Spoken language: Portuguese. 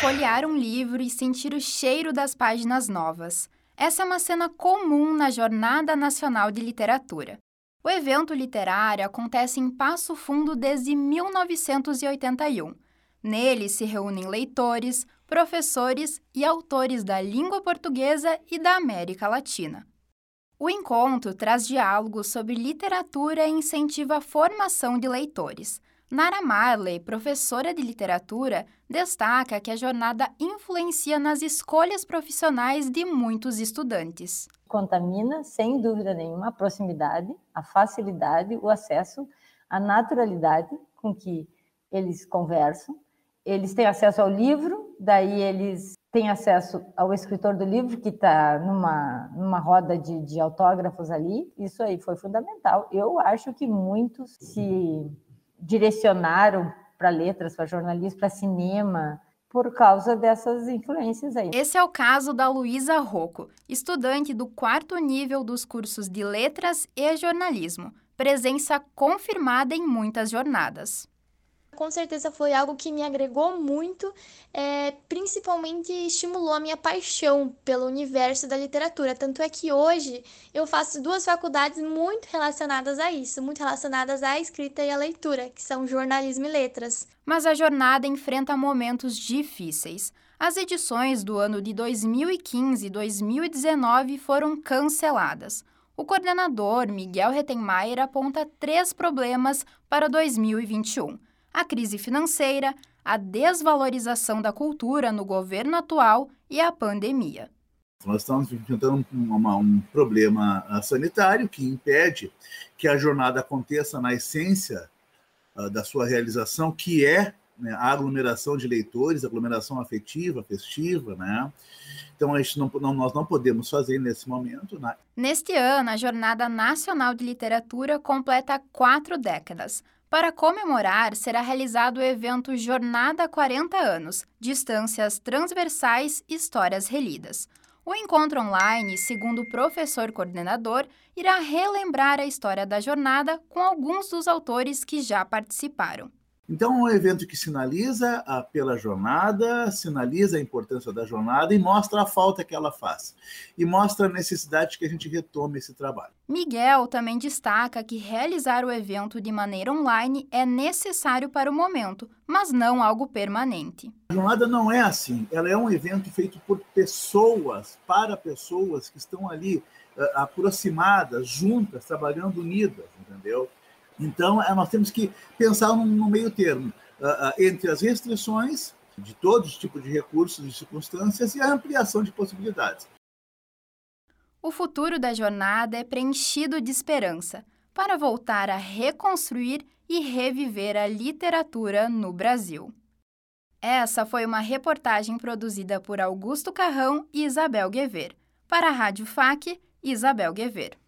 folhear um livro e sentir o cheiro das páginas novas. Essa é uma cena comum na Jornada Nacional de Literatura. O evento literário acontece em Passo Fundo desde 1981. Nele se reúnem leitores, professores e autores da língua portuguesa e da América Latina. O encontro traz diálogos sobre literatura e incentiva a formação de leitores. Nara Marley, professora de literatura, destaca que a jornada influencia nas escolhas profissionais de muitos estudantes. Contamina, sem dúvida nenhuma, a proximidade, a facilidade, o acesso, a naturalidade com que eles conversam. Eles têm acesso ao livro, daí eles têm acesso ao escritor do livro, que está numa, numa roda de, de autógrafos ali. Isso aí foi fundamental. Eu acho que muitos se direcionaram para letras, para jornalismo, para cinema, por causa dessas influências aí. Esse é o caso da Luísa Rocco, estudante do quarto nível dos cursos de Letras e Jornalismo, presença confirmada em muitas jornadas com certeza foi algo que me agregou muito, é, principalmente estimulou a minha paixão pelo universo da literatura. Tanto é que hoje eu faço duas faculdades muito relacionadas a isso, muito relacionadas à escrita e à leitura, que são jornalismo e letras. Mas a jornada enfrenta momentos difíceis. As edições do ano de 2015 e 2019 foram canceladas. O coordenador Miguel Rettenmaier aponta três problemas para 2021 a crise financeira, a desvalorização da cultura no governo atual e a pandemia. Nós estamos enfrentando um, um problema ah, sanitário que impede que a jornada aconteça na essência uh, da sua realização, que é né, a aglomeração de leitores, aglomeração afetiva, festiva, né? Então, a gente não, não, nós não podemos fazer nesse momento. Né? Neste ano, a Jornada Nacional de Literatura completa quatro décadas. Para comemorar, será realizado o evento Jornada 40 Anos Distâncias Transversais Histórias Relidas. O encontro online, segundo o professor coordenador, irá relembrar a história da jornada com alguns dos autores que já participaram. Então, é um evento que sinaliza a, pela jornada, sinaliza a importância da jornada e mostra a falta que ela faz. E mostra a necessidade que a gente retome esse trabalho. Miguel também destaca que realizar o evento de maneira online é necessário para o momento, mas não algo permanente. A jornada não é assim. Ela é um evento feito por pessoas, para pessoas que estão ali uh, aproximadas, juntas, trabalhando unidas, entendeu? Então, é, nós temos que pensar no meio termo uh, uh, entre as restrições de todos os tipos de recursos e circunstâncias e a ampliação de possibilidades. O futuro da jornada é preenchido de esperança para voltar a reconstruir e reviver a literatura no Brasil. Essa foi uma reportagem produzida por Augusto Carrão e Isabel Guever. Para a Rádio FAC, Isabel Guever.